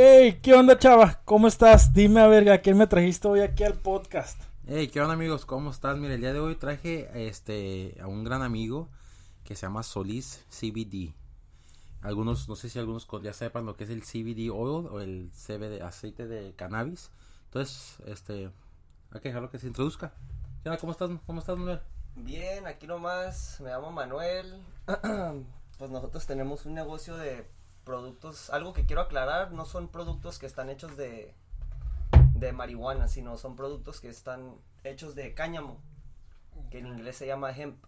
Hey, ¿qué onda, chava? ¿Cómo estás? Dime a ver, ¿a quién me trajiste hoy aquí al podcast? Hey, ¿qué onda, amigos? ¿Cómo estás? Mira, el día de hoy traje este a un gran amigo que se llama Solís CBD. Algunos, no sé si algunos ya sepan lo que es el CBD oil o el CBD aceite de cannabis. Entonces, este, hay que dejarlo que se introduzca. ¿Qué onda? ¿Cómo estás? ¿Cómo estás, Manuel? Bien, aquí nomás, me llamo Manuel. pues nosotros tenemos un negocio de productos, algo que quiero aclarar, no son productos que están hechos de, de marihuana, sino son productos que están hechos de cáñamo, que en inglés se llama hemp.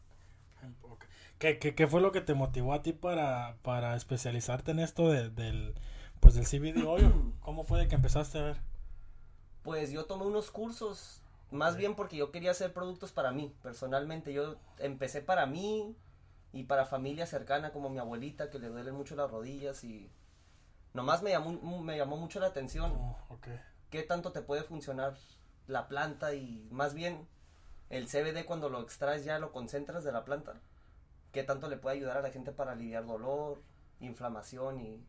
¿Qué, qué, qué fue lo que te motivó a ti para, para especializarte en esto de, del, pues del CBD oil? ¿Cómo fue de que empezaste a ver? Pues yo tomé unos cursos, más bien porque yo quería hacer productos para mí, personalmente. Yo empecé para mí, y para familia cercana como mi abuelita que le duelen mucho las rodillas y nomás me llamó, me llamó mucho la atención Oh, qué tanto te puede funcionar la planta y más bien el CBD cuando lo extraes ya lo concentras de la planta qué tanto le puede ayudar a la gente para aliviar dolor, inflamación y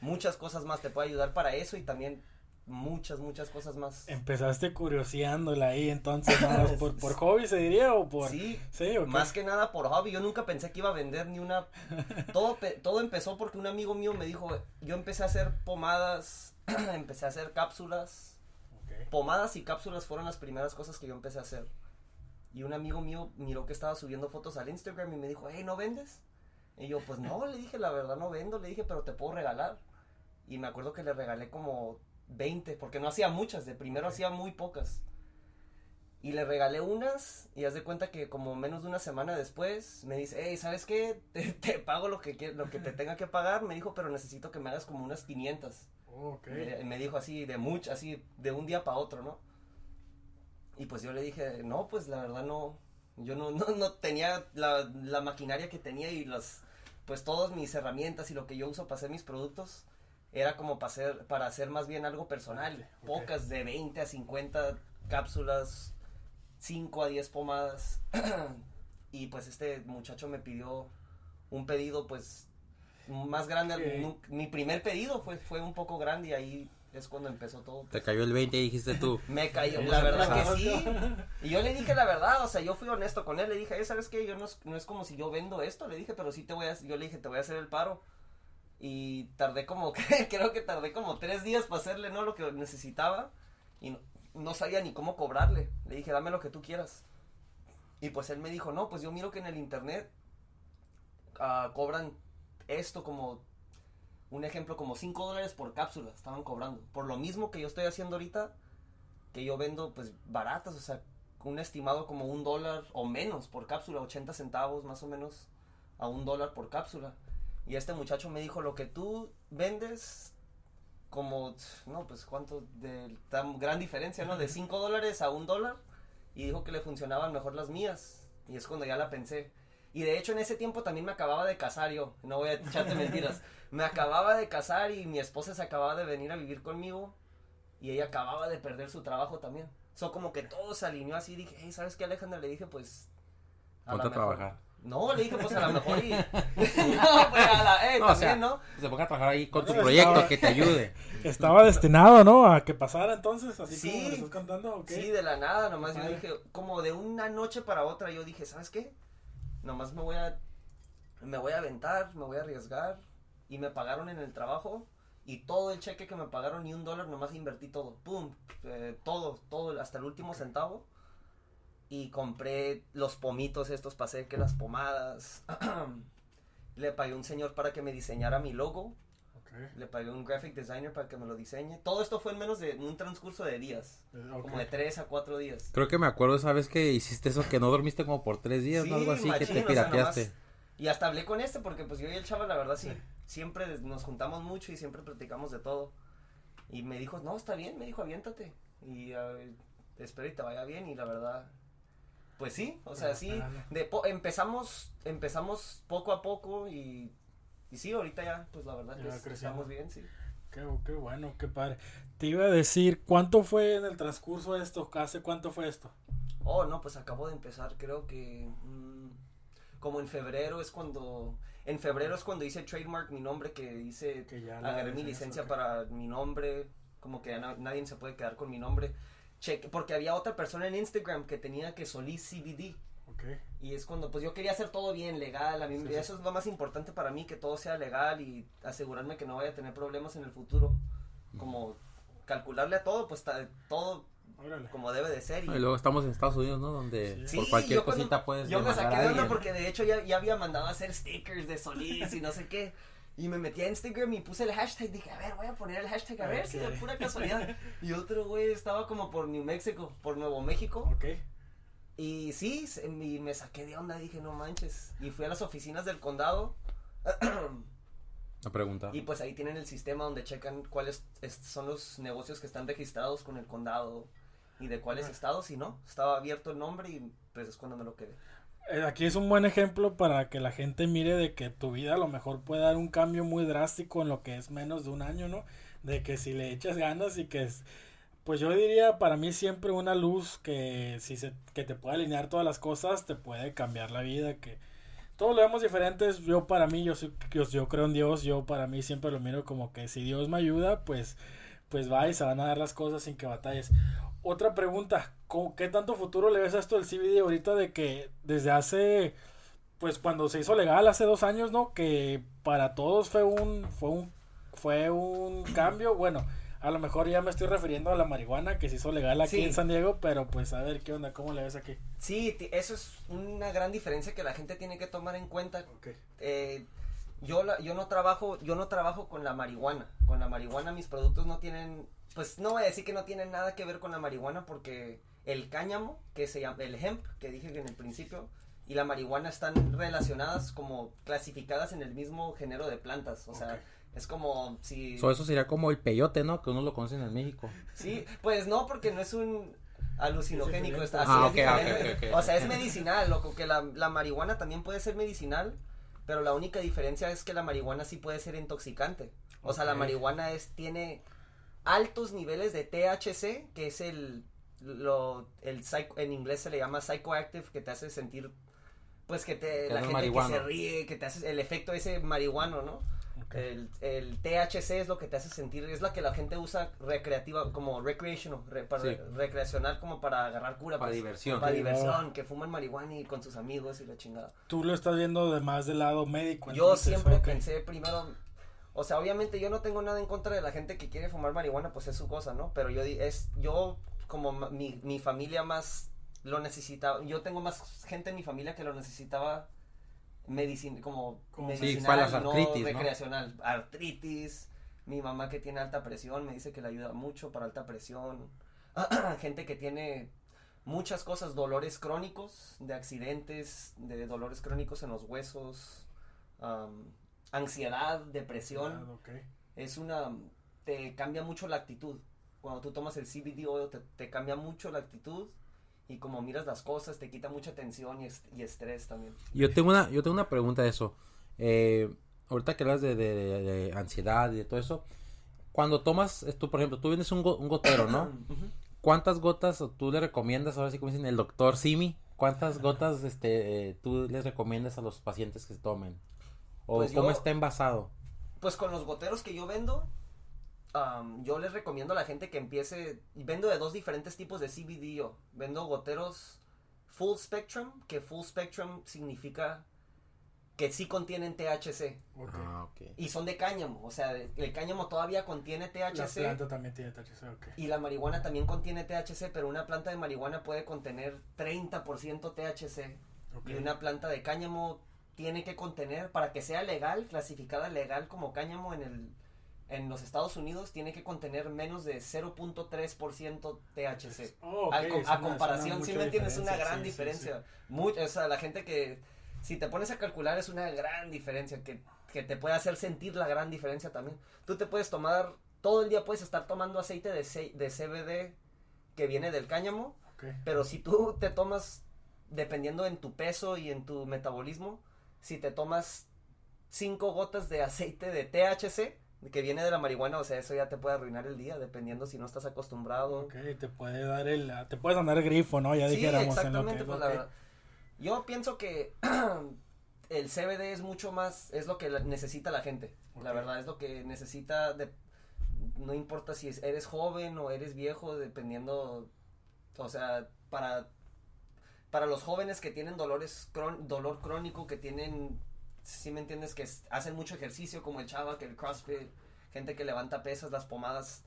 muchas cosas más te puede ayudar para eso y también muchas, muchas cosas más. Empezaste curioseándola ahí, entonces, ¿por, ¿por, hobby se diría o por...? Sí, más que nada por hobby. Yo nunca pensé que iba a vender ni una... todo, todo empezó porque un amigo mío me dijo, yo empecé a hacer pomadas, empecé a hacer cápsulas. Pomadas y cápsulas fueron las primeras cosas que yo empecé a hacer. Y un amigo mío miró que estaba subiendo fotos al Instagram y me dijo, hey, ¿no vendes? Y yo, pues no, le dije, la verdad no vendo, le dije, pero te puedo regalar. Y me acuerdo que le regalé como 20, porque no hacía muchas, de primero hacía muy pocas. Y le regalé unas y haz de cuenta que como menos de una semana después me dice, hey, ¿sabes qué? Te, pago lo que, lo que te tenga que pagar. Me dijo, pero necesito que me hagas como unas 500. Okay. Me, dijo así, de mucho, así, de un día para otro, ¿no? Y pues yo le dije, no, pues la verdad no, yo no, no, no tenía la, la maquinaria que tenía y las, pues todas mis herramientas y lo que yo uso para hacer mis productos era como para hacer, para hacer más bien algo personal. Pocas de 20 a 50 cápsulas, 5 a 10 pomadas. y pues este muchacho me pidió un pedido pues más grande. Mi, primer pedido fue, fue un poco grande y ahí es cuando empezó todo. Te cayó el 20 y dijiste tú. Me cayó, la verdad que sí. Y yo le dije la verdad, o sea, yo fui honesto con él. Le dije, ¿sabes qué? Yo no es, no es como si yo vendo esto. Le dije, pero sí te voy a, yo le dije, te voy a hacer el paro y tardé como, creo que tardé como tres días para hacerle, ¿no? Lo que necesitaba y no, sabía ni cómo cobrarle. Le dije, dame lo que tú quieras. Y pues él me dijo, no, pues yo miro que en el internet uh, cobran esto como, un ejemplo, como 5 dólares por cápsula, estaban cobrando. Por lo mismo que yo estoy haciendo ahorita, que yo vendo pues baratas, o sea, un estimado como un dólar o menos por cápsula, 80 centavos más o menos a un dólar por cápsula. Y este muchacho me dijo, lo que tú vendes, como, no, pues cuánto, de tan gran diferencia, ¿no? De 5 dólares a un dólar. Y dijo que le funcionaban mejor las mías. Y es cuando ya la pensé. Y de hecho en ese tiempo también me acababa de casar yo, no voy a echarte mentiras. Me acababa de casar y mi esposa se acababa de venir a vivir conmigo. Y ella acababa de perder su trabajo también. So como que todo se alineó así. Dije, hey, ¿sabes qué Alejandra? Le dije, pues... A trabajar. No, le dije, pues a lo mejor y. no, pues a la. Eh, no, también, ¿no? Se ponga a trabajar ahí con tu proyecto que te ayude. Estaba destinado, ¿no? A que pasara entonces, así sí, como estás cantando, ¿o Sí, de la nada, nomás yo dije, como de una noche para otra, yo dije, ¿sabes qué? Nomás me voy a. Me voy a aventar, me voy a arriesgar. Y me pagaron en el trabajo. Y todo el cheque que me pagaron, ni un dólar, nomás invertí todo. ¡Pum! Eh, todo, todo, hasta el último centavo y compré los pomitos estos para hacer que las pomadas. Le pagué a un señor para que me diseñara mi logo. Le pagué a un graphic designer para que me lo diseñe. Todo esto fue en menos de un transcurso de días. Eh, como de tres a cuatro días. Creo que me acuerdo esa vez que hiciste eso, que no dormiste como por tres días, algo así, que te pirateaste. y hasta hablé con este porque pues yo y el chavo la verdad sí, siempre nos juntamos mucho y siempre platicamos de todo. Y me dijo, no, está bien, me dijo, aviéntate. Y espero y te vaya bien y la verdad pues sí, o sea, sí, de empezamos, empezamos poco a poco y, y sí, ahorita ya, pues la verdad que estamos bien, sí. Qué, qué, bueno, qué padre. Te iba a decir, ¿cuánto fue en el transcurso esto? ¿Hace cuánto fue esto? Oh, no, pues acabo de empezar, creo que... Mm, como en febrero es cuando, en febrero es cuando hice trademark mi nombre, que hice, Que ya agarré mi licencia, para mi nombre, como que ya na- nadie se puede quedar con mi nombre. Cheque, porque había otra persona en Instagram que tenía que Solís CBD. Ok. Y es cuando, pues yo quería hacer todo bien, legal. A mí, Sí, sí. eso es lo más importante para mí, que todo sea legal y asegurarme que no vaya a tener problemas en el futuro. Como calcularle a todo, pues todo Órale. como debe de ser. Y, Y luego estamos en Estados Unidos, ¿no? Donde Sí. por Sí, cualquier cosita puedes Yo me saqué de onda porque de hecho ya, ya había mandado a hacer stickers de Solís y no sé qué. Y me metí a Instagram y puse el hashtag. Dije, a ver, voy a poner el hashtag a ver si de pura casualidad. Y otro güey estaba como por New Mexico, por Nuevo México. Ok. Y sí, se- y me saqué de onda. Dije, no manches. Y fui a las oficinas del condado. La pregunta. Y pues ahí tienen el sistema donde checan cuáles es- son los negocios que están registrados con el condado y de cuáles estados y no. Estaba abierto el nombre y pues es cuando me lo quedé. Eh, Aquí es un buen ejemplo para que la gente mire de que tu vida a lo mejor puede dar un cambio muy drástico en lo que es menos de un año, ¿no? De que si le echas ganas y que es, pues yo diría para mí siempre una luz que si se, que te puede alinear todas las cosas te puede cambiar la vida, que todos lo vemos diferentes, yo para mí, yo, soy- yo, yo creo en Dios, yo para mí siempre lo miro como que si Dios me ayuda, pues, pues va y se van a dar las cosas sin que batalles. Otra pregunta, ¿cómo- ¿qué tanto futuro le ves a esto del CBD ahorita de que desde hace, pues cuando se hizo legal hace dos años, ¿no? Que para todos fue un, fue un, fue un cambio, bueno, a lo mejor ya me estoy refiriendo a la marihuana que se hizo legal aquí Sí. en San Diego, pero pues a ver qué onda, cómo le ves aquí. Sí, eso es una gran diferencia que la gente tiene que tomar en cuenta. Eh, yo, la- yo no trabajo, yo no trabajo con la marihuana. Con la marihuana mis productos no tienen, pues no voy a decir que no tienen nada que ver con la marihuana porque el cáñamo, que se llama, el hemp, que dije en el principio, y la marihuana están relacionadas como clasificadas en el mismo género de plantas. O sea, es como si... So, eso sería como el peyote, ¿no? Que uno lo conoce en México. Sí, pues no, porque no es un alucinogénico. Es está- así Ah, es. O sea, es medicinal, loco, que la, la marihuana también puede ser medicinal, pero la única diferencia es que la marihuana sí puede ser intoxicante. O sea, la marihuana es, tiene altos niveles de THC, que es el, lo, el psycho- en inglés se le llama psychoactive, que te hace sentir, pues que te, Que la gente que se ríe, que te hace el efecto ese marihuano, ¿no? El, el THC es lo que te hace sentir, es la que la gente usa recreativa, como recreational, re- para, Sí. recreacional como para agarrar cura. Para pues, diversión. Para Sí, diversión, que fuman marihuana y con sus amigos y la chingada. Tú lo estás viendo de más del lado médico. Yo entonces, siempre pensé primero, o sea, obviamente yo no tengo nada en contra de la gente que quiere fumar marihuana, pues es su cosa, ¿no? Pero yo di- es yo como mi, mi familia más lo necesitaba, yo tengo más gente en mi familia que lo necesitaba medicina como Como- Sí, medicinal, para las no artritis, ¿no? recreacional, artritis, mi mamá que tiene alta presión me dice que le ayuda mucho para alta presión, gente que tiene muchas cosas, dolores crónicos, de accidentes, de dolores crónicos en los huesos, ansiedad, depresión, Ah, ok. es una, te cambia mucho la actitud. Cuando tú tomas el CBD oil te, te cambia mucho la actitud y como miras las cosas te quita mucha tensión y, est- y estrés también. Yo tengo una, yo tengo una pregunta de eso. Eh, ahorita que hablas de, de- de- de ansiedad y de todo eso, cuando tomas, tú por ejemplo, tú vienes un, go- un gotero, ¿no? Ujú. ¿Cuántas gotas tú le recomiendas, ahora sí como dicen el doctor Simi, cuántas gotas este, eh, tú les recomiendas a los pacientes que se tomen? ¿O Pues cómo yo- está envasado? Pues con los goteros que yo vendo, yo les recomiendo a la gente que empiece, vendo de dos diferentes tipos de CBD yo. Vendo goteros full spectrum, que full spectrum significa que sí contienen THC. Ah, ok. y son de cáñamo, o sea, el cáñamo todavía contiene La THC. planta también tiene THC, ok. Y la marihuana también contiene THC, pero una planta de marihuana puede contener 30% THC. Y una planta de cáñamo tiene que contener, para que sea legal, clasificada legal como cáñamo en el en los Estados Unidos, tiene que contener menos de 0.3% THC. Oh, es a comparación, si una me entiendes, es una gran sí, sí, diferencia. Muy- o sea, la gente que, si te pones a calcular, es una gran diferencia, que, que te puede hacer sentir la gran diferencia también. Tú te puedes tomar, todo el día puedes estar tomando aceite de, ce- de CBD que viene del cáñamo, sí. Pero si tú te tomas, dependiendo en tu peso y en tu metabolismo, si te tomas cinco gotas de aceite de THC, que viene de la marihuana, o sea, eso ya te puede arruinar el día, dependiendo si no estás acostumbrado. Ok, te puede dar el, te puedes andar el grifo, ¿no? Ya Sí, dijéramos en lo exactamente, que es, pues ok. la verdad. Yo pienso que el CBD es mucho más, es lo que necesita la gente. La verdad es lo que necesita de, no importa si eres joven o eres viejo, dependiendo, o sea, para, para los jóvenes que tienen dolores, dolor crónico, que tienen, si me entiendes, que hacen mucho ejercicio, como el chava, que el CrossFit, gente que levanta pesas, las pomadas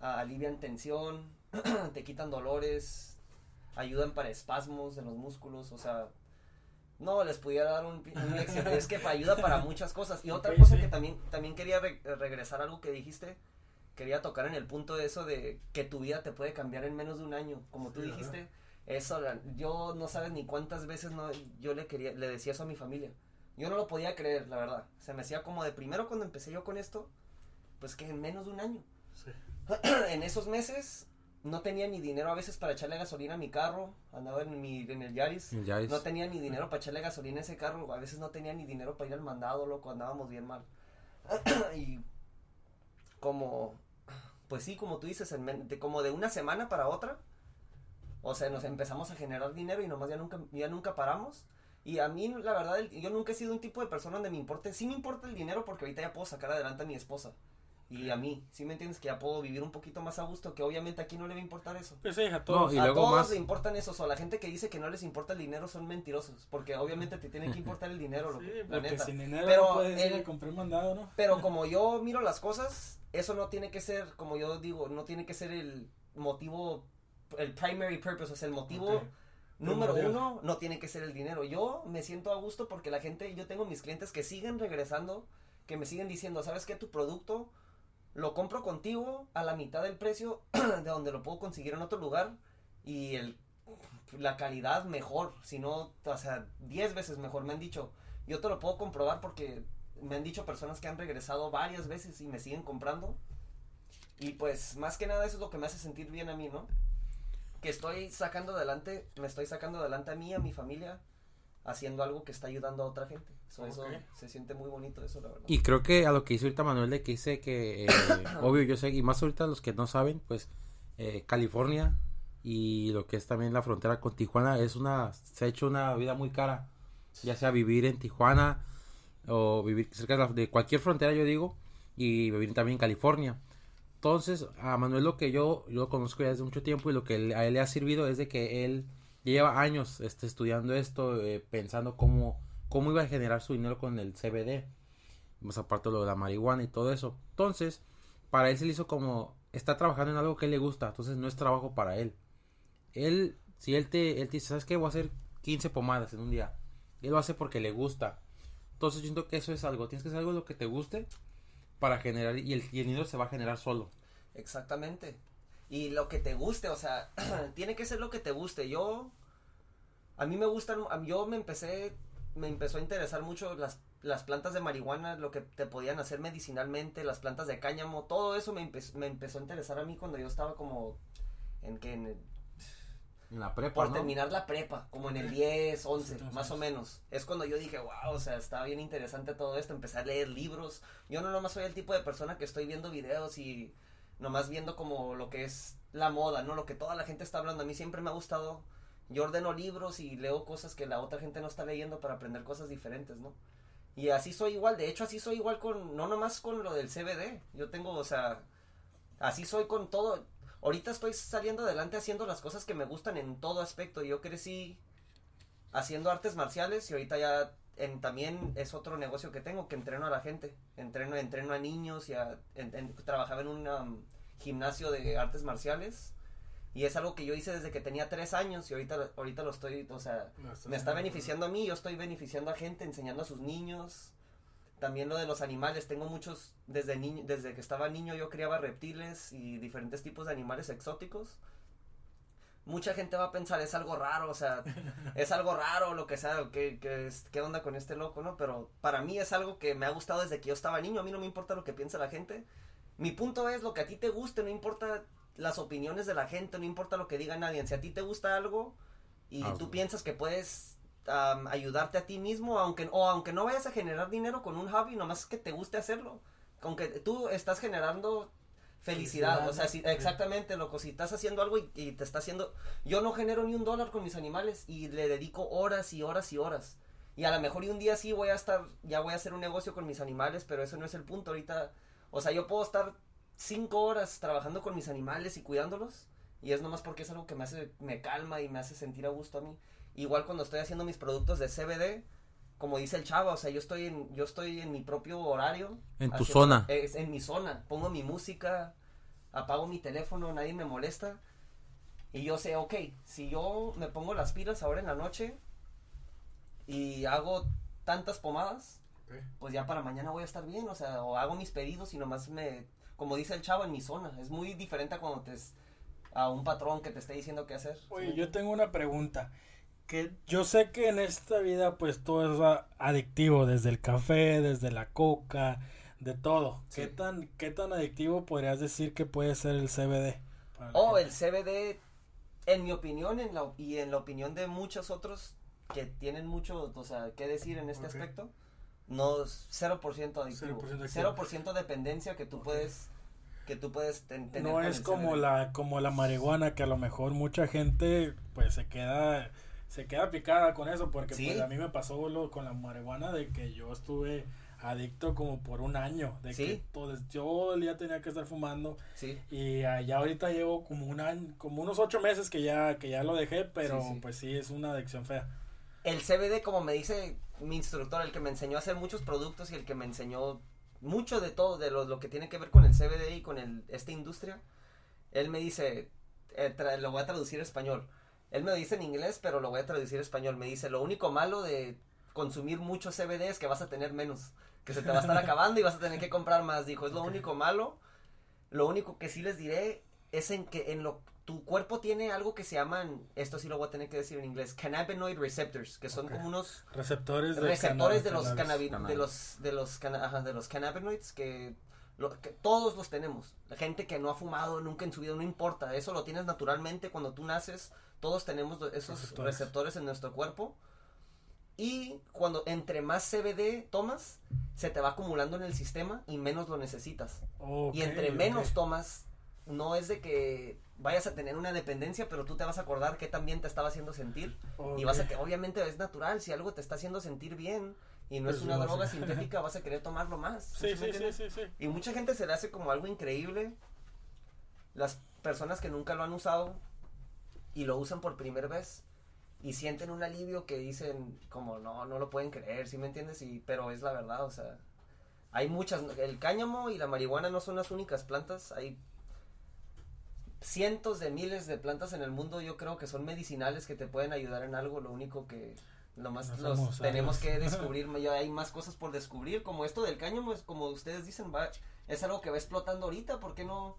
alivian tensión, te quitan dolores, ayudan para espasmos de los músculos, o sea, no, les pudiera dar un, es que ayuda para muchas cosas. Y otra cosa que también, también quería regresar a algo que dijiste, quería tocar en el punto de eso de que tu vida te puede cambiar en menos de un año, como tú dijiste. Eso, yo no sabes ni cuántas veces no, yo le quería, le decía eso a mi familia. Yo no lo podía creer, la verdad. Se me hacía como de primero cuando empecé yo con esto, pues que en menos de un año. en esos meses no tenía ni dinero a veces para echarle gasolina a mi carro, andaba en, mi, en el Yaris, no tenía ni dinero para echarle gasolina a ese carro, a veces no tenía ni dinero para ir al mandado, loco, andábamos bien mal. y como, pues sí, como tú dices, de, como de una semana para otra, o sea, nos empezamos a generar dinero y nomás ya nunca, ya nunca paramos. Y a mí, la verdad, yo nunca he sido un tipo de persona donde me importe, sí me importa el dinero porque ahorita ya puedo sacar adelante a mi esposa y a mí, ¿sí me entiendes? Que ya puedo vivir un poquito más a gusto, que obviamente aquí no le va a importar eso. Pues sí, a todos. a todos le importan eso, o la gente que dice que no les importa el dinero son mentirosos, porque obviamente te tiene que importar el dinero, sí, la neta. Sin dinero pero puedes compré un mandado, ¿no? Pero como yo miro las cosas, eso no tiene que ser, como yo digo, no tiene que ser el motivo, el primary purpose, o sea, el motivo... Número uno, no tiene que ser el dinero. Yo me siento a gusto porque la gente, yo tengo mis clientes que siguen regresando, que me siguen diciendo, ¿sabes qué? Tu producto lo compro contigo a la mitad del precio de donde lo puedo conseguir en otro lugar y el, la calidad mejor, si no, o sea, 10 veces mejor, me han dicho. Yo te lo puedo comprobar porque me han dicho personas que han regresado varias veces y me siguen comprando. Y pues más que nada eso es lo que me hace sentir bien a mí, ¿no? Que estoy sacando adelante, me estoy sacando adelante a mí, a mi familia, haciendo algo que está ayudando a otra gente. Eso se siente muy bonito eso, la verdad. Y creo que a lo que hizo ahorita Manuel de que dice que, eh, obvio, yo sé, y más ahorita los que no saben, pues eh, California y lo que es también la frontera con Tijuana es una, se ha hecho una vida muy cara, ya sea vivir en Tijuana o vivir cerca de, cualquier frontera, yo digo, y vivir también en California. Entonces, a Manuel lo que yo, yo lo conozco ya desde mucho tiempo y lo que a él le ha servido es de que él lleva años este, estudiando esto, eh, pensando cómo, cómo iba a generar su dinero con el CBD. Más aparte de lo de la marihuana y todo eso. Entonces, para él se le hizo como, está trabajando en algo que le gusta, entonces no es trabajo para él. Él, si él te, él te dice, ¿sabes qué? Voy a hacer 15 pomadas en un día. Él lo hace porque le gusta. Entonces siento que eso es algo, tienes que hacer algo lo que te guste para generar y el, dinero se va a generar solo. Exactamente y lo que te guste, o sea, tiene que ser lo que te guste. Yo, a mí me gustan, yo me empecé, me empezó a interesar mucho las, las plantas de marihuana, lo que te podían hacer medicinalmente, las plantas de cáñamo, todo eso me, me empezó a interesar a mí cuando yo estaba como en que en, la prepa. Por terminar la prepa, como en el 10, 11, más o menos. Es cuando yo dije, wow, o sea, está bien interesante todo esto. Empecé a leer libros. Yo no nomás soy el tipo de persona que estoy viendo videos y nomás viendo como lo que es la moda, ¿no? Lo que toda la gente está hablando. A mí siempre me ha gustado. Yo ordeno libros y leo cosas que la otra gente no está leyendo para aprender cosas diferentes, ¿no? Y así soy igual, de hecho así soy igual con, no nomás con lo del CBD, yo tengo, o sea, así soy con todo. Ahorita estoy saliendo adelante haciendo las cosas que me gustan en todo aspecto. Yo crecí haciendo artes marciales y ahorita ya en, también es otro negocio que tengo, que entreno a la gente. Entreno, entreno a niños y a, trabajaba en un um, gimnasio de artes marciales. Y es algo que yo hice desde que tenía tres años y ahorita, ahorita lo estoy, o sea, me está beneficiando a mí, yo estoy beneficiando a gente, enseñando a sus niños. También lo de los animales, tengo muchos, desde, niño, desde que estaba niño yo criaba reptiles y diferentes tipos de animales exóticos mucha gente va a pensar, es algo raro, o sea, es algo raro, lo que sea, ¿qué, qué, qué onda con este loco, ¿no? Pero para mí es algo que me ha gustado desde que yo estaba niño, a mí no me importa lo que piensa la gente. Mi punto es lo que a ti te guste, no importa las opiniones de la gente, no importa lo que diga nadie. Si a ti te gusta algo y tú piensas que puedes ayudarte a ti mismo, aunque, o aunque no vayas a generar dinero con un hobby, nomás que te guste hacerlo. Aunque tú estás generando felicidad. o sea, si, exactamente, loco, si estás haciendo algo y, te está haciendo... Yo no genero ni un dólar con mis animales y le dedico horas y horas y horas. Y a lo mejor y un día sí voy a estar, ya voy a hacer un negocio con mis animales, pero eso no es el punto ahorita. O sea, yo puedo estar cinco horas trabajando con mis animales y cuidándolos. Y es nomás porque es algo que me hace, me calma y me hace sentir a gusto a mí. Igual cuando estoy haciendo mis productos de CBD, como dice el chavo, o sea, yo estoy en, yo estoy en mi propio horario. En tu zona. Es en mi zona. Pongo mi música, apago mi teléfono, nadie me molesta. Y yo sé, ok, si yo me pongo las pilas ahora en la noche y hago tantas pomadas, pues ya para mañana voy a estar bien, o sea, o hago mis pedidos y nomás me, como dice el chavo, en mi zona. Es muy diferente a cuando te, a un patrón que te esté diciendo qué hacer. Oye, yo tengo una pregunta. Que yo sé que en esta vida pues todo es adictivo, desde el café, desde la coca, de todo. ¿Qué tan qué tan adictivo podrías decir que puede ser el CBD? Oh, el CBD en mi opinión en la, y en la opinión de muchos otros que tienen mucho, o sea, qué decir en este aspecto, no 0% adictivo. 0%, dependencia que tú puedes que tú puedes tener. No es como la como la marihuana que a lo mejor mucha gente pues se queda se queda picada con eso porque pues, a mí me pasó lo, con la marihuana de que yo estuve adicto como por un año de que todo, yo el día tenía que estar fumando y allá ahorita llevo como un año como unos ocho meses que ya que ya lo dejé pero pues sí es una adicción fea. El CBD como me dice mi instructor el que me enseñó a hacer muchos productos y el que me enseñó mucho de todo de lo, lo que tiene que ver con el CBD y con el esta industria él me dice eh, lo voy a traducir a español él me lo dice en inglés pero lo voy a traducir a español me dice lo único malo de consumir mucho CBD es que vas a tener menos que se te va a estar acabando y vas a tener que comprar más. Dijo, es lo único malo. Lo único que sí les diré es en que en lo tu cuerpo tiene algo que se llaman, esto sí lo voy a tener que decir en inglés, cannabinoid receptors, que son como unos receptores de, receptores de, los de los de los de los cannabinoids que, que todos los tenemos. La gente que no ha fumado nunca en su vida no importa, eso lo tienes naturalmente cuando tú naces, todos tenemos esos receptores en nuestro cuerpo y cuando entre más CBD tomas, se te va acumulando en el sistema y menos lo necesitas. y entre menos tomas, no es de que vayas a tener una dependencia, pero tú te vas a acordar qué también te estaba haciendo sentir. Y vas a que, obviamente es natural, si algo te está haciendo sentir bien y no es pues una droga sintética, vas a querer tomarlo más. Sí, sí, sí, sí, Y mucha gente se le hace como algo increíble. Las personas que nunca lo han usado y lo usan por primera vez y sienten un alivio que dicen como no, no lo pueden creer, ¿sí me entiendes? Y, pero es la verdad, o sea, hay muchas, el cáñamo y la marihuana no son las únicas plantas, hay cientos de miles de plantas en el mundo, yo creo que son medicinales que te pueden ayudar en algo, lo único que nomás los tenemos que descubrir, ya hay más cosas por descubrir, como esto del cáñamo, es como ustedes dicen, va, es algo que va explotando ahorita, ¿por qué no?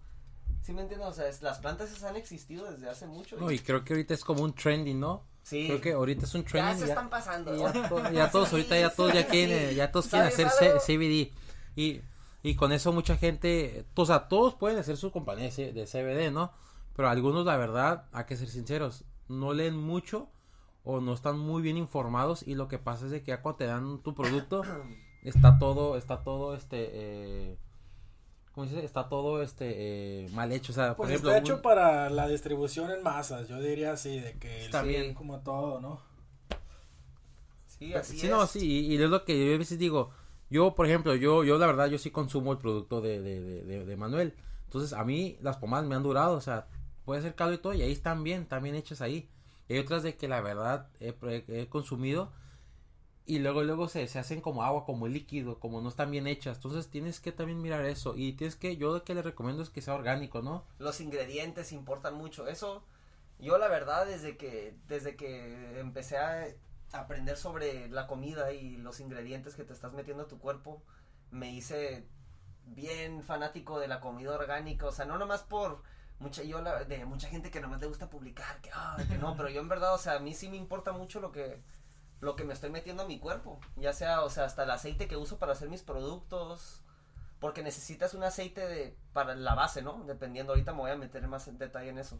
¿Sí me entiendes? O sea, las plantas han existido desde hace mucho. No, y creo que ahorita es como un trending, ¿no? Sí. Creo que ahorita es un trending. Ya se están pasando. Ya, todos, ahorita ya todos ya quieren, ya todos quieren hacer CBD. Y, y con eso mucha gente, o sea, todos pueden hacer su compañía de CBD, ¿no? Pero algunos, la verdad, hay que ser sinceros, no leen mucho o no están muy bien informados y lo que pasa es de que ya cuando te dan tu producto, está todo, está todo, este, eh, como está todo este eh, mal hecho, o sea, pues por ejemplo, está hecho para la distribución en masas, yo diría así, de que está bien como todo, ¿no? Sí, así sí, no, sí, y, es lo que yo a veces digo, yo, por ejemplo, yo, yo la verdad, yo sí consumo el producto de, de, de, de Manuel, entonces a mí las pomadas me han durado, o sea, puede ser caldo y todo, y ahí están bien, están bien hechas ahí, y hay otras de que la verdad he, he consumido y luego luego se, se hacen como agua, como líquido, como no están bien hechas. Entonces tienes que también mirar eso y tienes que yo lo que le recomiendo es que sea orgánico, ¿no? Los ingredientes importan mucho. Eso yo la verdad desde que desde que empecé a aprender sobre la comida y los ingredientes que te estás metiendo a tu cuerpo, me hice bien fanático de la comida orgánica, o sea, no nomás por mucha yo la, de mucha gente que nomás le gusta publicar que, que no, pero yo en verdad, o sea, a mí sí me importa mucho lo que lo que me estoy metiendo a mi cuerpo. Ya sea, o sea, hasta el aceite que uso para hacer mis productos. Porque necesitas un aceite de, para la base, ¿no? Dependiendo, ahorita me voy a meter más en detalle en eso.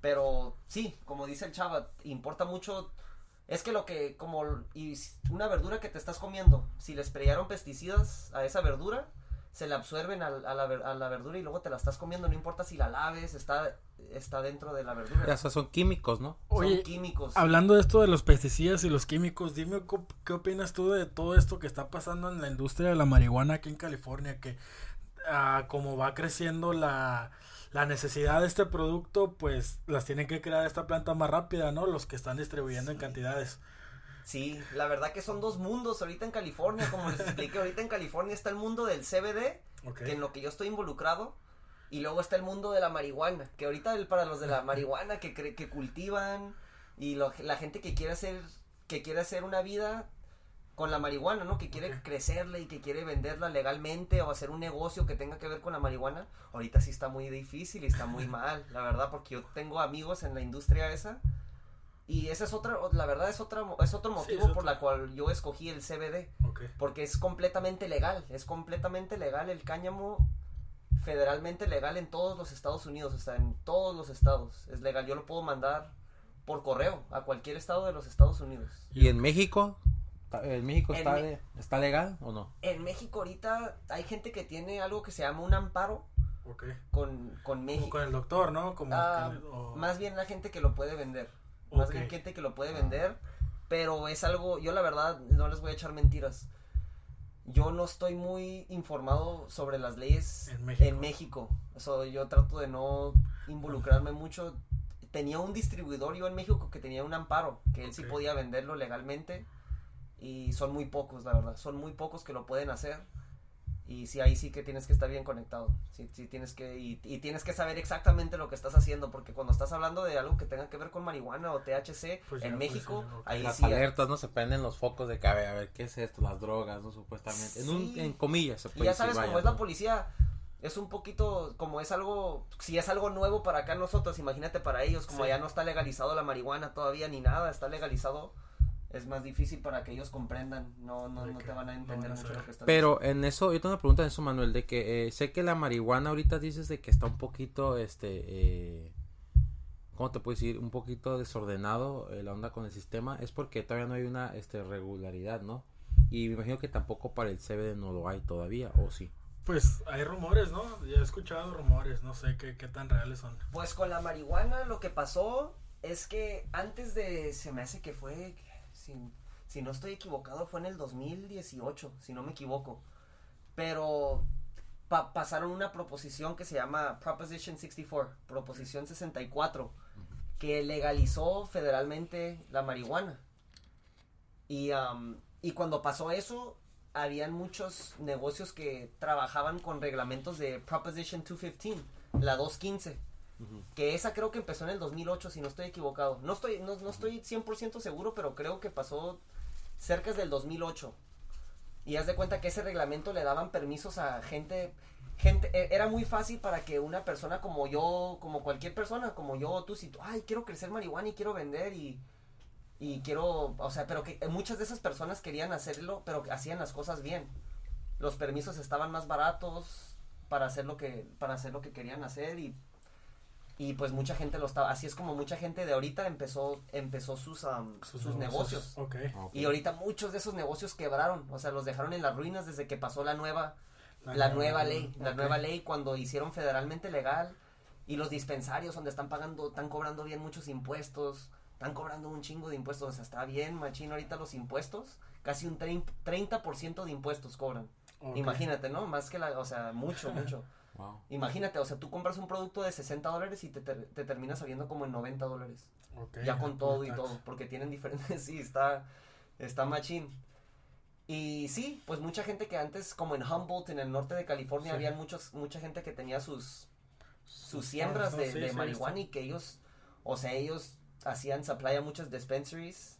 Pero sí, como dice el chava, importa mucho. Es que lo que, como, y una verdura que te estás comiendo, si le sprayaron pesticidas a esa verdura, se le absorben a, a, la, a, la, verdura y luego te la estás comiendo, no importa si la laves, está, está dentro de la verdura. O sea, son químicos, ¿no? Oye, son químicos. Hablando de esto de los pesticidas y los químicos, dime qué opinas tú de todo esto que está pasando en la industria de la marihuana aquí en California, que ah, como va creciendo la, la necesidad de este producto, pues las tienen que crear esta planta más rápida, ¿no? Los que están distribuyendo en cantidades. Sí, la verdad que son dos mundos ahorita en California, como les expliqué, ahorita en California está el mundo del CBD, que en lo que yo estoy involucrado, y luego está el mundo de la marihuana, que ahorita el, para los de la marihuana que, que cultivan y la gente que quiere hacer que quiere hacer una vida con la marihuana, ¿no? Que quiere crecerla y que quiere venderla legalmente o hacer un negocio que tenga que ver con la marihuana, ahorita sí está muy difícil y está muy mal, la verdad, porque yo tengo amigos en la industria esa y esa es otra, la verdad es otra, es otro motivo por la cual yo escogí el CBD. Porque es completamente legal, es completamente legal el cáñamo, federalmente legal en todos los Estados Unidos, o sea, en todos los estados es legal. Yo lo puedo mandar por correo a cualquier estado de los Estados Unidos. ¿Y en México? ¿En México está, está legal o no? En México ahorita hay gente que tiene algo que se llama un amparo. Con, con México. con el doctor, ¿no? Como ah, Más bien la gente que lo puede vender más bien gente que lo puede vender, pero es algo, yo la verdad no les voy a echar mentiras. Yo no estoy muy informado sobre las leyes en México. Eso, yo trato de no involucrarme mucho. Tenía un distribuidor yo en México que tenía un amparo, que él sí podía venderlo legalmente. Y son muy pocos, la verdad. Son muy pocos que lo pueden hacer. Y sí, ahí sí que tienes que estar bien conectado. Sí, sí tienes que, y, tienes que saber exactamente lo que estás haciendo, porque cuando estás hablando de algo que tenga que ver con marihuana o THC pues en México, ahí las sí. alertas, ¿no? Se prenden los focos de cabe, a ver, ¿qué es esto? Las drogas, ¿no? Supuestamente. En, un, en comillas se puede Y ya sabes cómo es la policía. Es un poquito, como es algo, si es algo nuevo para acá nosotros, imagínate para ellos, como ya no está legalizado la marihuana todavía ni nada, está legalizado es más difícil para que ellos comprendan, no, no, no te van a entender mucho lo que estás Pero en eso, yo tengo una pregunta en eso, Manuel, de que eh, sé que la marihuana ahorita dices de que está un poquito, este, eh, ¿cómo te puedo decir? Un poquito desordenado eh, la onda con el sistema, es porque todavía no hay una este, regularidad, ¿no? Y me imagino que tampoco para el CBD no lo hay todavía, ¿o sí? Pues hay rumores, ¿no? Ya he escuchado rumores, no sé qué, qué tan reales son. Pues con la marihuana lo que pasó es que antes de, se me hace que fue si, no estoy equivocado, fue en el 2018, si no me equivoco. Pero pasaron una proposición que se llama Proposition 64, Proposición 64, que legalizó federalmente la marihuana. Y, y cuando pasó eso, habían muchos negocios que trabajaban con reglamentos de Proposition 215, la 215 que esa creo que empezó en el 2008, si no estoy equivocado. No estoy, no, no estoy 100% seguro, pero creo que pasó cerca del 2008. Y haz de cuenta que ese reglamento le daban permisos a gente, gente, e, era muy fácil para que una persona como yo, como cualquier persona, como yo, tú, si tú, ay, quiero crecer marihuana y quiero vender y, y quiero, o sea, pero que muchas de esas personas querían hacerlo, pero hacían las cosas bien. Los permisos estaban más baratos para hacer lo que, para hacer lo que querían hacer y y pues mucha gente lo estaba así es como mucha gente de ahorita empezó empezó sus sus, negocios, y ahorita muchos de esos negocios quebraron o sea los dejaron en las ruinas desde que pasó la nueva la, nueva, ley la nueva ley cuando hicieron federalmente legal y los dispensarios donde están pagando están cobrando bien muchos impuestos están cobrando un chingo de impuestos o sea está bien machino ahorita los impuestos casi un 30% de impuestos cobran. Imagínate no más que la o sea mucho mucho Imagínate, o sea, tú compras un producto de 60 dólares y te, te, termina saliendo como en 90 dólares. ya con todo y todo, porque tienen diferentes, sí, está, está machín. Y sí, pues mucha gente que antes, como en Humboldt, en el norte de California, había muchos, mucha gente que tenía sus, sus siembras de, marihuana y que ellos, o sea, ellos hacían supply a muchas dispensaries.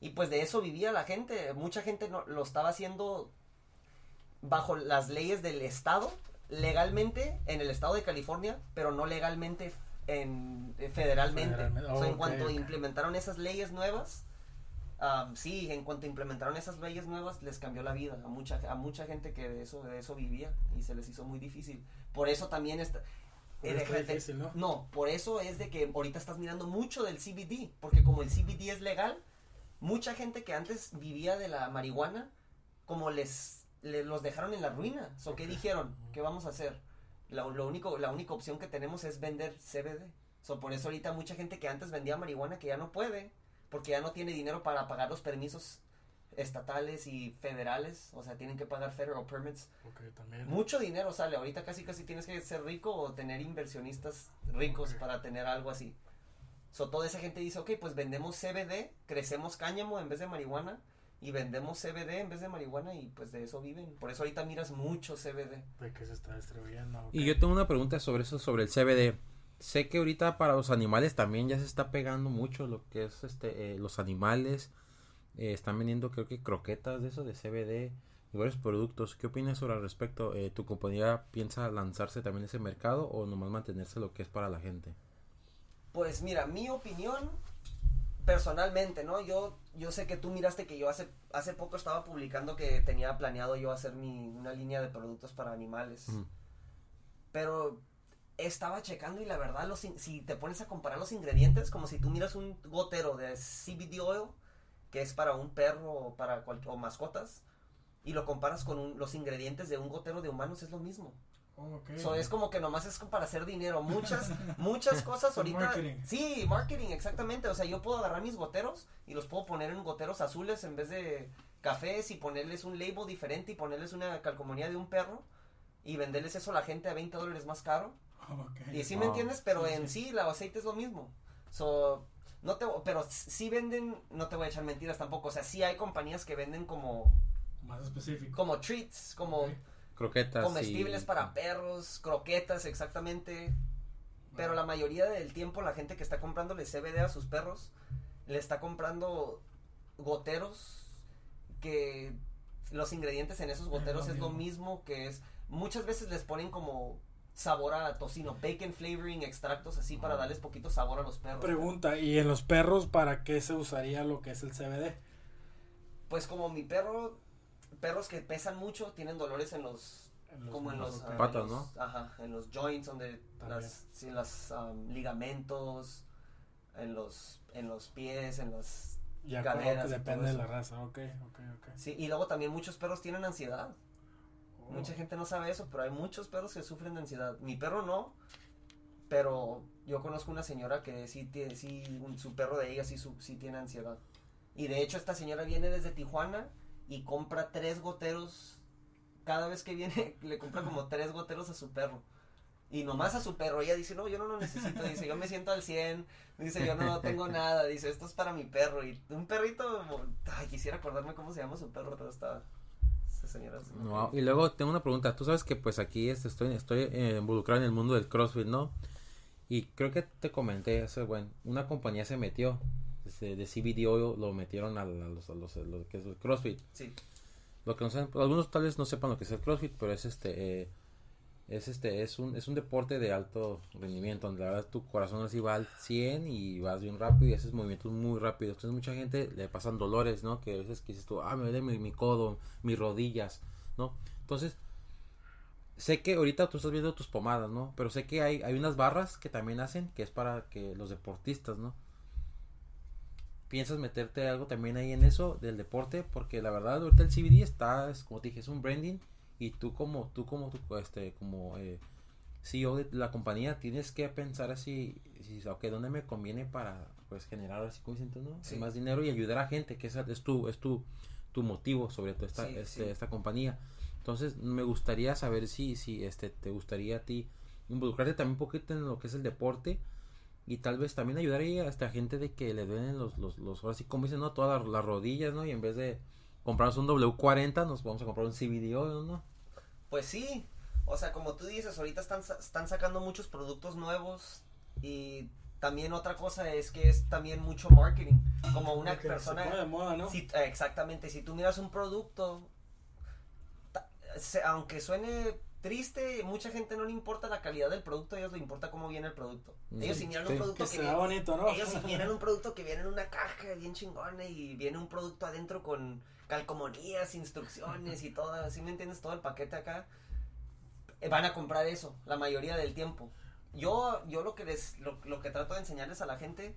Y pues de eso vivía la gente. Mucha gente no, lo estaba haciendo bajo las leyes del estado legalmente en el estado de California, pero no legalmente en eh, federalmente. en cuanto implementaron esas leyes nuevas, sí, en cuanto implementaron esas leyes nuevas, les cambió la vida a mucha, a mucha gente que de eso, de eso vivía y se les hizo muy difícil. Por eso también está... ¿no? no, por eso es de que ahorita estás mirando mucho del CBD, porque como el CBD es legal, mucha gente que antes vivía de la marihuana, como les le, los dejaron en la ruina. So, ¿Qué dijeron? ¿Qué vamos a hacer? La, lo único, la única opción que tenemos es vender CBD. So, por eso ahorita mucha gente que antes vendía marihuana que ya no puede, porque ya no tiene dinero para pagar los permisos estatales y federales, o sea, tienen que pagar federal permits. También. Mucho dinero sale, ahorita casi casi tienes que ser rico o tener inversionistas ricos para tener algo así. So, toda esa gente dice, ok, pues vendemos CBD, crecemos cáñamo en vez de marihuana y vendemos CBD en vez de marihuana y pues de eso viven. Por eso ahorita miras mucho CBD. De que se está distribuyendo. Y yo tengo una pregunta sobre eso, sobre el CBD. Sé que ahorita para los animales también ya se está pegando mucho lo que es este eh, los animales. Eh, están vendiendo creo que croquetas de eso, de CBD y varios productos. ¿Qué opinas sobre al respecto? Eh, ¿Tu compañía piensa lanzarse también a ese mercado o nomás mantenerse lo que es para la gente? Pues mira, mi opinión personalmente, ¿no? Yo yo sé que tú miraste que yo hace hace poco estaba publicando que tenía planeado yo hacer mi una línea de productos para animales. Ujú. Pero estaba checando y la verdad los si te pones a comparar los ingredientes como si tú miras un gotero de CBD oil que es para un perro o para cual- o mascotas y lo comparas con un- los ingredientes de un gotero de humanos es lo mismo. Oh. So, es como que nomás es como para hacer dinero. Muchas, muchas cosas ahorita. Marketing. Sí, marketing, exactamente. O sea, yo puedo agarrar mis goteros y los puedo poner en goteros azules en vez de cafés y ponerles un label diferente y ponerles una calcomanía de un perro y venderles eso a la gente a 20 dólares más caro. Ok. Y sí me entiendes, pero Sí, en sí. sí, el aceite es lo mismo. So, no te, pero sí venden, no te voy a echar mentiras tampoco. O sea, sí hay compañías que venden como, Más específico. como treats, como. Croquetas. comestibles y- para perros, croquetas, exactamente. Pero la mayoría del tiempo la gente que está comprándole CBD a sus perros le está comprando goteros que los ingredientes en esos goteros lo es lo mismo. que es muchas veces les ponen como sabor a tocino, bacon flavoring, extractos así para Ah. darles poquito sabor a los perros. Pregunta, ¿y en los perros para qué se usaría lo que es el CBD? Pues como mi perro, perros que pesan mucho tienen dolores en los En los como en los, ah, en los- ajá, en los joints donde También. las, sí, las um, ligamentos, en los, en los pies, en las, Ya caderas como que y depende de la raza, ok, ok, ok. sí, y luego también muchos perros tienen ansiedad. Oh. Mucha gente no sabe eso, pero hay muchos perros que sufren de ansiedad. Mi perro no, pero yo conozco una señora que sí tiene, sí, un- su perro de ella sí, su- sí tiene ansiedad. Y de hecho esta señora viene desde Tijuana y compra tres goteros. Cada vez que viene le compra como tres goteros a su perro. Y nomás a su perro. Ella dice, no, yo no lo necesito. Dice, yo me siento al 100. Dice, yo no tengo nada. Dice, esto es para mi perro. Y un perrito, ay, quisiera acordarme cómo se llama su perro, pero está... Señora y luego tengo una pregunta. Tú sabes que pues aquí este, estoy, estoy eh, involucrado en el mundo del CrossFit, ¿no? Y creo que te comenté hace, bueno, una compañía se metió este, de CBD oil, lo metieron a, los, a los- que es el CrossFit. Sí. Lo que no saben, algunos tal vez no sepan lo que es el CrossFit, pero es este, eh, es este, es un, es un deporte de alto rendimiento, donde la verdad tu corazón así va al 100 y vas bien rápido y haces movimientos muy rápidos. Entonces mucha gente le pasan dolores, ¿no? Que a veces que dices tú, ah, me duele mi, mi codo, mis rodillas, ¿no? Entonces, sé que ahorita tú estás viendo tus pomadas, ¿no? Pero sé que hay, hay unas barras que también hacen, que es para que los deportistas, ¿no? ¿Piensas meterte algo también ahí en eso del deporte? Porque la verdad ahorita el CBD está, es, como te dije, es un branding y tú como, tú como, tú, este, como eh, CEO de la compañía tienes que pensar así, si, ok, ¿dónde me conviene para pues generar así como ¿no? Sí. más dinero y ayudar a gente, que esa es tu, es tu, tu motivo sobre todo esta, Sí, este, sí. esta compañía. Entonces me gustaría saber si, si este, te gustaría a ti involucrarte también un poquito en lo que es el deporte y tal vez también ayudar ahí a esta gente de que le duelen los, los, los ahora sí como dicen, ¿no? Todas las, las rodillas, ¿no? Y en vez de comprarnos un W40, nos vamos a comprar un CBD oil, ¿no? Pues sí, o sea, como tú dices, ahorita están, están sacando muchos productos nuevos y también otra cosa es que es también mucho marketing, como una se persona... pone de moda, ¿no? Si- exactamente, si tú miras un producto, ta- se- aunque suene triste, mucha gente no le importa la calidad del producto, a ellos le importa cómo viene el producto. Ellos Sí, sí. un producto que que, se viene- vea bonito, ¿no? ellos miran un producto que viene en una caja bien chingona y viene un producto adentro con calcomanías, instrucciones y todo, así me entiendes? Todo el paquete acá. eh, Van a comprar eso la mayoría del tiempo. Yo, yo lo que les, lo, lo que trato de enseñarles a la gente,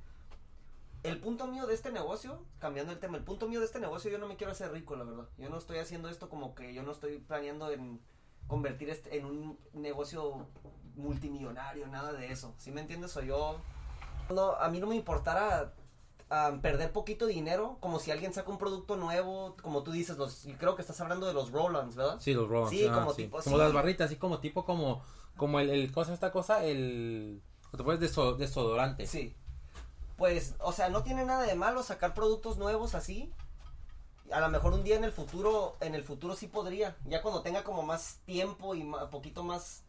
el punto mío de este negocio, cambiando el tema, el punto mío de este negocio, yo no me quiero hacer rico, la verdad. Yo no estoy haciendo esto como que yo no estoy planeando en convertir este en un negocio multimillonario, nada de eso. ¿Sí me entiendes? O yo, no, a mí no me importara um, perder poquito dinero, como si alguien saca un producto nuevo, como tú dices, los, creo que estás hablando de los Rolands, ¿verdad? Sí, los Rolands. Sí, ah, como sí. tipo, Como sí. las barritas, así como tipo como, como el, el cosa, esta cosa, el, te pones deso- desodorante. Sí. Pues, o sea, no tiene nada de malo sacar productos nuevos así. A lo mejor un día en el futuro, en el futuro sí podría. Ya cuando tenga como más tiempo y un poquito más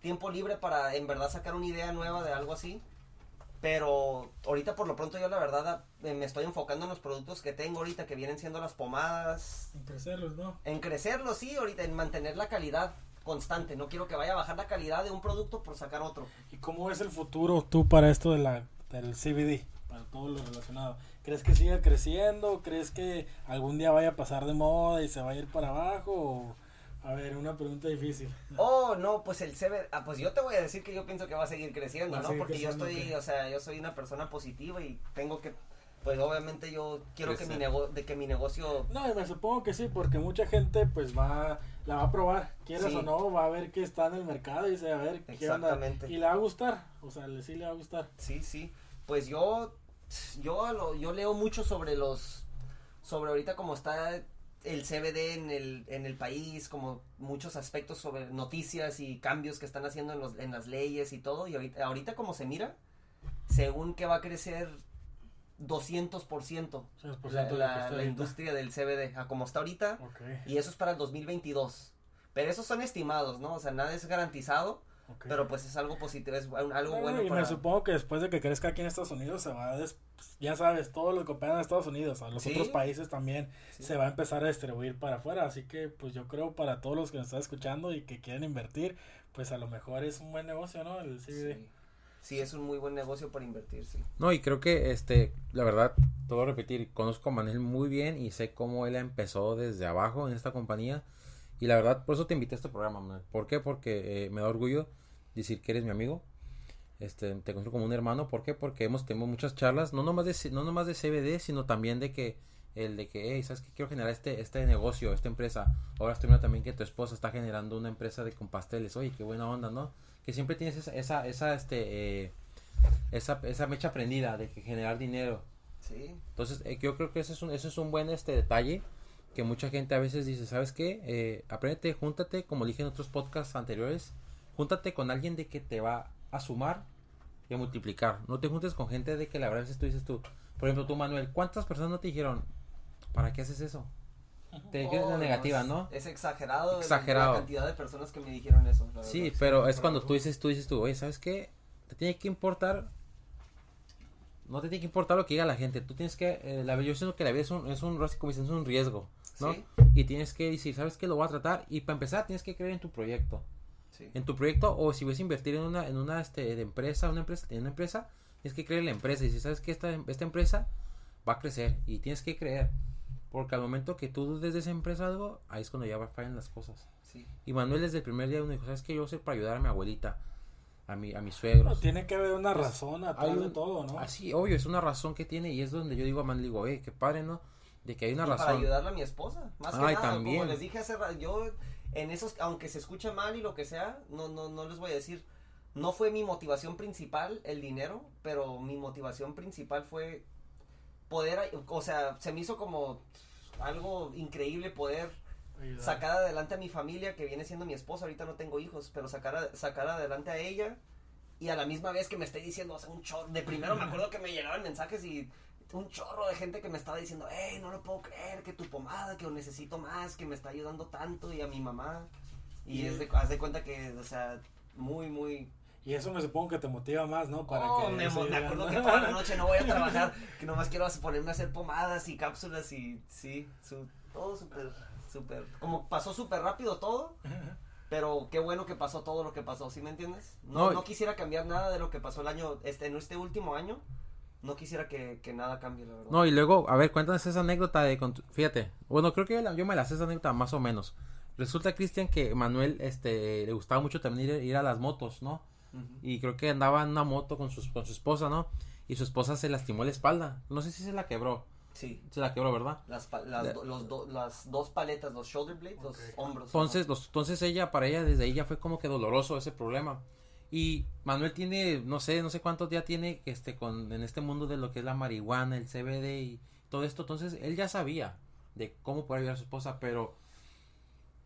tiempo libre para en verdad sacar una idea nueva de algo así. Pero ahorita por lo pronto yo la verdad eh, me estoy enfocando en los productos que tengo ahorita que vienen siendo las pomadas. En crecerlos, ¿no? En crecerlos, sí, ahorita en mantener la calidad constante. No quiero que vaya a bajar la calidad de un producto por sacar otro. ¿Y cómo es el futuro tú para esto de la, del CBD? Para todo lo relacionado. ¿Crees que siga creciendo? ¿Crees que algún día vaya a pasar de moda y se va a ir para abajo? O- A ver, una pregunta difícil. Oh, no, pues el CBD, ah, pues yo te voy a decir que yo pienso que va a seguir creciendo, Va ¿no? seguir Porque yo estoy, o sea, yo soy una persona positiva y tengo que, pues obviamente yo quiero que mi, nego de que mi negocio, No, me supongo que sí, porque mucha gente pues va, la va a probar, quieras Sí. o no, va a ver que está en el mercado y dice, a ver, qué onda. Exactamente. Y le va a gustar, o sea, le, sí le va a gustar. sí, sí, pues yo, yo, lo- yo leo mucho sobre los, sobre ahorita cómo está el CBD en el, en el país, como muchos aspectos sobre noticias y cambios que están haciendo en, los, en las leyes y todo, y ahorita, ahorita como se mira, según que va a crecer 200%. 100% la, la- industria del CBD, a como está ahorita, y eso es para el 2022. Pero esos son estimados, ¿no? O sea, nada es garantizado, ok. pero pues es algo positivo, es algo No, bueno y para... me supongo que después de que crezca aquí en Estados Unidos se va a des- ya sabes, todo lo que operan en Estados Unidos, a los Sí. otros países también Sí. se va a empezar a distribuir para afuera, así que pues yo creo para todos los que nos están escuchando y que quieren invertir, pues a lo mejor es un buen negocio, ¿no? El CBD. Sí. Sí, es un muy buen negocio para invertir, sí. No, y creo que, este, la verdad, te voy a repetir, conozco a Manuel muy bien y sé cómo él empezó desde abajo en esta compañía. Y la verdad, por eso te invité a este programa, Manuel. ¿Por qué? Porque eh, me da orgullo decir que eres mi amigo. Este, te considero como un hermano. ¿Por qué? Porque hemos tenido muchas charlas, no nomás de, no nomás de CBD, sino también de que, el de que, hey, ¿sabes qué? Quiero generar este, este negocio, esta empresa. Ahora estoy viendo también que tu esposa está generando una empresa de con pasteles. Oye, qué buena onda, ¿no? Que siempre tienes esa, esa, esa este, eh, esa, esa mecha prendida de que generar dinero. Sí, Entonces, eh, yo creo que ese es un, ese es un buen este detalle que mucha gente a veces dice, ¿sabes qué? Eh, apréndete, júntate, como dije en otros podcasts anteriores, júntate con alguien de que te va a sumar y a multiplicar. No te juntes con gente de que la verdad a veces tú dices tú, por ejemplo, tú Manuel, ¿cuántas personas no te dijeron, ¿para qué haces eso? Te dijeron Oh, la negativa, es- ¿no? Es exagerado, Exagerado. la cantidad de personas que me dijeron eso. la Sí, verdad. pero sí, es cuando tú dices, tú dices tú, oye, ¿sabes qué? Te tiene que importar, no te tiene que importar lo que diga la gente, tú tienes que, eh, la, yo siento que la vida es un, es un, como dicen, es un riesgo, ¿no? Sí. Y tienes que decir, ¿sabes qué? Lo voy a tratar, y para empezar tienes que creer en tu proyecto, Sí. en tu proyecto, o si vas a invertir en una, en una, este, de empresa, una empresa, en una empresa, tienes que creer en la empresa, y si sabes que esta, esta empresa va a crecer, y tienes que creer, porque al momento que tú dudes de esa empresa algo, ahí es cuando ya va- fallan las cosas. Sí. Y Manuel desde el primer día uno dijo, ¿sabes qué? Yo voy a ser para ayudar a mi abuelita, a mi, a mis No, suegros. tiene que haber una razón atrás Hay de un- todo, ¿no? Así, obvio, es una razón que tiene y es donde yo digo a Manuel, digo, eh, qué padre, ¿no? De que hay una Y para razón. ayudarle a mi esposa. Más que Ay, nada, también. como les dije hace rato, yo en esos, aunque se escuche mal y lo que sea, no, no, no les voy a decir, no fue mi motivación principal el dinero, pero mi motivación principal fue poder, o sea, se me hizo como algo increíble poder Ayudar. sacar adelante a mi familia, que viene siendo mi esposa, ahorita no tengo hijos, pero sacar, a- sacar adelante a ella y a la misma vez que me esté diciendo, o sea, un chorro, de primero me acuerdo que me llegaban mensajes y un chorro de gente que me estaba diciendo, hey, no lo puedo creer, que tu pomada, que lo necesito más, que me está ayudando tanto y a mi mamá. Y Y- es de, haz de cuenta que, o sea, muy, muy... Y eso me supongo que te motiva más, ¿no? Para oh, que me, me acuerdo que toda la noche no voy a trabajar, que nomás quiero ponerme a hacer pomadas y cápsulas y sí, su- todo súper, súper, como pasó súper rápido todo, pero qué bueno que pasó todo lo que pasó, ¿sí me entiendes? No, No, no quisiera cambiar nada de lo que pasó el año, este, en este último año, no quisiera que, que nada cambie, la verdad. No, y luego, a ver, cuéntanos esa anécdota de, con tu- fíjate, bueno, creo que yo, la- yo me la sé esa anécdota más o menos. Resulta, Cristian, que Manuel, este, le gustaba mucho también ir, ir a las motos, ¿no? Y creo que andaba en una moto con, sus, con su esposa, ¿no? y su esposa se lastimó la espalda. No sé si se la quebró. Sí. Se la quebró, ¿verdad? Las, las, los las dos paletas, los shoulder blades, los hombros. Entonces, los, entonces ella, para ella, desde ahí ya fue como que doloroso ese problema. Y Manuel tiene, no sé, no sé cuántos días tiene este con en este mundo de lo que es la marihuana, el CBD y todo esto. Entonces, él ya sabía de cómo poder ayudar a su esposa, pero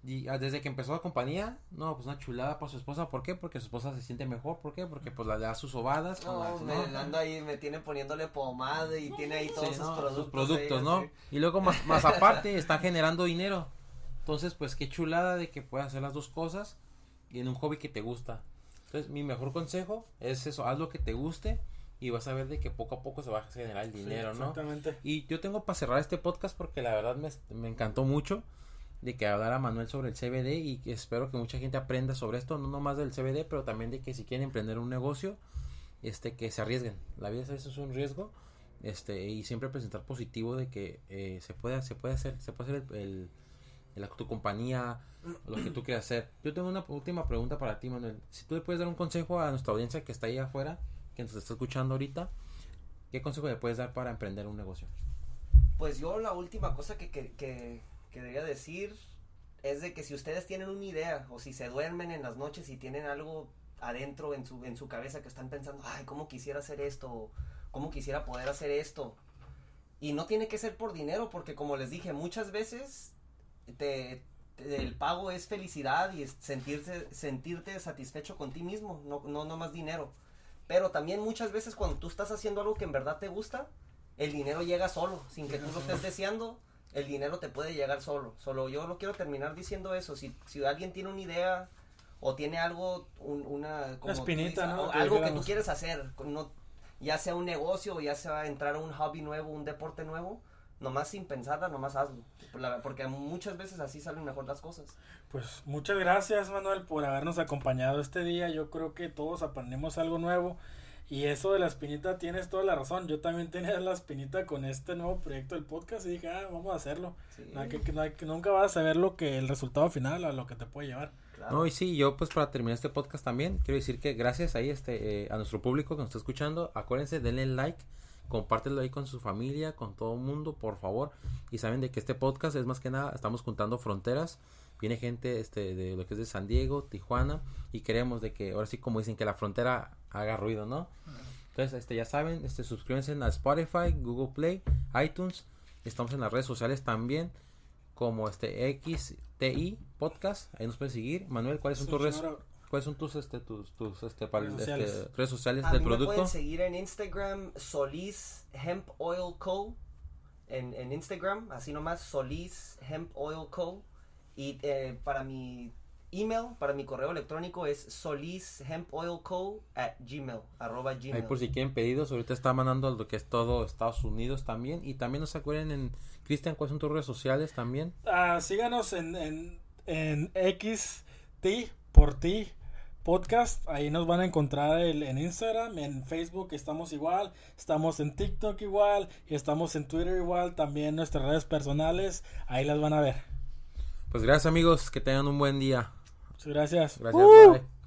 y ah, desde que empezó la compañía, no, pues una chulada para su esposa. ¿Por qué? Porque su esposa se siente mejor. ¿Por qué? Porque pues la le da sus sobadas. No, me ando ahí, me tiene poniéndole pomada y tiene ahí todos sus productos. productos, ¿no? Y luego más, más aparte está generando dinero. Entonces, pues qué chulada de que puedas hacer las dos cosas y en un hobby que te gusta. Entonces, mi mejor consejo es eso, haz lo que te guste y vas a ver de que poco a poco se va a generar el dinero, ¿no? Exactamente. Y yo tengo para cerrar este podcast porque la verdad me, me encantó mucho de que hablara Manuel sobre el CBD y espero que mucha gente aprenda sobre esto, no nomás del CBD, pero también de que si quieren emprender un negocio, este, que se arriesguen. La vida eso es un riesgo, este, y siempre presentar positivo de que eh, se puede, se puede hacer, se puede hacer el, el, tu compañía, lo que tú quieras hacer. Yo tengo una última pregunta para ti, Manuel. Si tú le puedes dar un consejo a nuestra audiencia que está ahí afuera, que nos está escuchando ahorita, ¿qué consejo le puedes dar para emprender un negocio? Pues yo la última cosa que, que, que debería decir es de que si ustedes tienen una idea o si se duermen en las noches y tienen algo adentro en su, en su cabeza que están pensando, ay, ¿cómo quisiera hacer esto? ¿Cómo quisiera poder hacer esto? Y no tiene que ser por dinero, porque como les dije, muchas veces te, el pago es felicidad y es sentirse, sentirte satisfecho con ti mismo, no, no, no más dinero. Pero también muchas veces cuando tú estás haciendo algo que en verdad te gusta, el dinero llega solo, sin que tú lo estés deseando el dinero te puede llegar solo. Solo yo no quiero terminar diciendo eso. Si, si alguien tiene una idea o tiene algo, una, como espinita, algo que tú quieres hacer, no, ya sea un negocio o ya sea entrar a un hobby nuevo, un deporte nuevo, nomás sin pensarla, nomás hazlo. Porque muchas veces así salen mejor las cosas. Pues muchas gracias Manuel por habernos acompañado este día. Yo creo que todos aprendimos algo nuevo. Y eso de la espinita tienes toda la razón. Yo también tenía la espinita con este nuevo proyecto del podcast y dije, ah, vamos a hacerlo. que, nunca vas a saber lo que el resultado final a lo que te puede llevar. No, y sí, yo pues para terminar este podcast también quiero decir que gracias ahí este, eh, a nuestro público que nos está escuchando, acuérdense, denle like, compártelo ahí con su familia, con todo el mundo, por favor. Y saben de que este podcast es más que nada, estamos juntando fronteras viene gente este de lo que es de San Diego, Tijuana y queremos de que ahora sí como dicen que la frontera haga ruido, ¿no? Entonces, este ya saben, este suscríbanse a Spotify, Google Play, iTunes, estamos en las redes sociales también como este XTI podcast, ahí nos pueden seguir. Manuel, ¿cuáles son tus redes? ¿Cuáles son tus este tus tus este, redes este, sociales, este, redes sociales del producto? Me pueden seguir en Instagram Solis Hemp Oil Co. En, en Instagram, así nomás Solis Hemp Oil Co. Y eh, para mi email, para mi correo electrónico es solishempoilco at gmail, arroba gmail. Ahí por si quieren pedidos, ahorita está mandando lo que es todo Estados Unidos también. Y también nos acuerden en, Cristian, ¿cuáles son tus redes sociales también? Ah, síganos en, en, en XT por ti podcast. Ahí nos van a encontrar el, en Instagram, en Facebook estamos igual, estamos en TikTok igual y estamos en Twitter igual, también nuestras redes personales, ahí las van a ver. Pues gracias amigos, que tengan un buen día. Muchas gracias. Gracias, bye.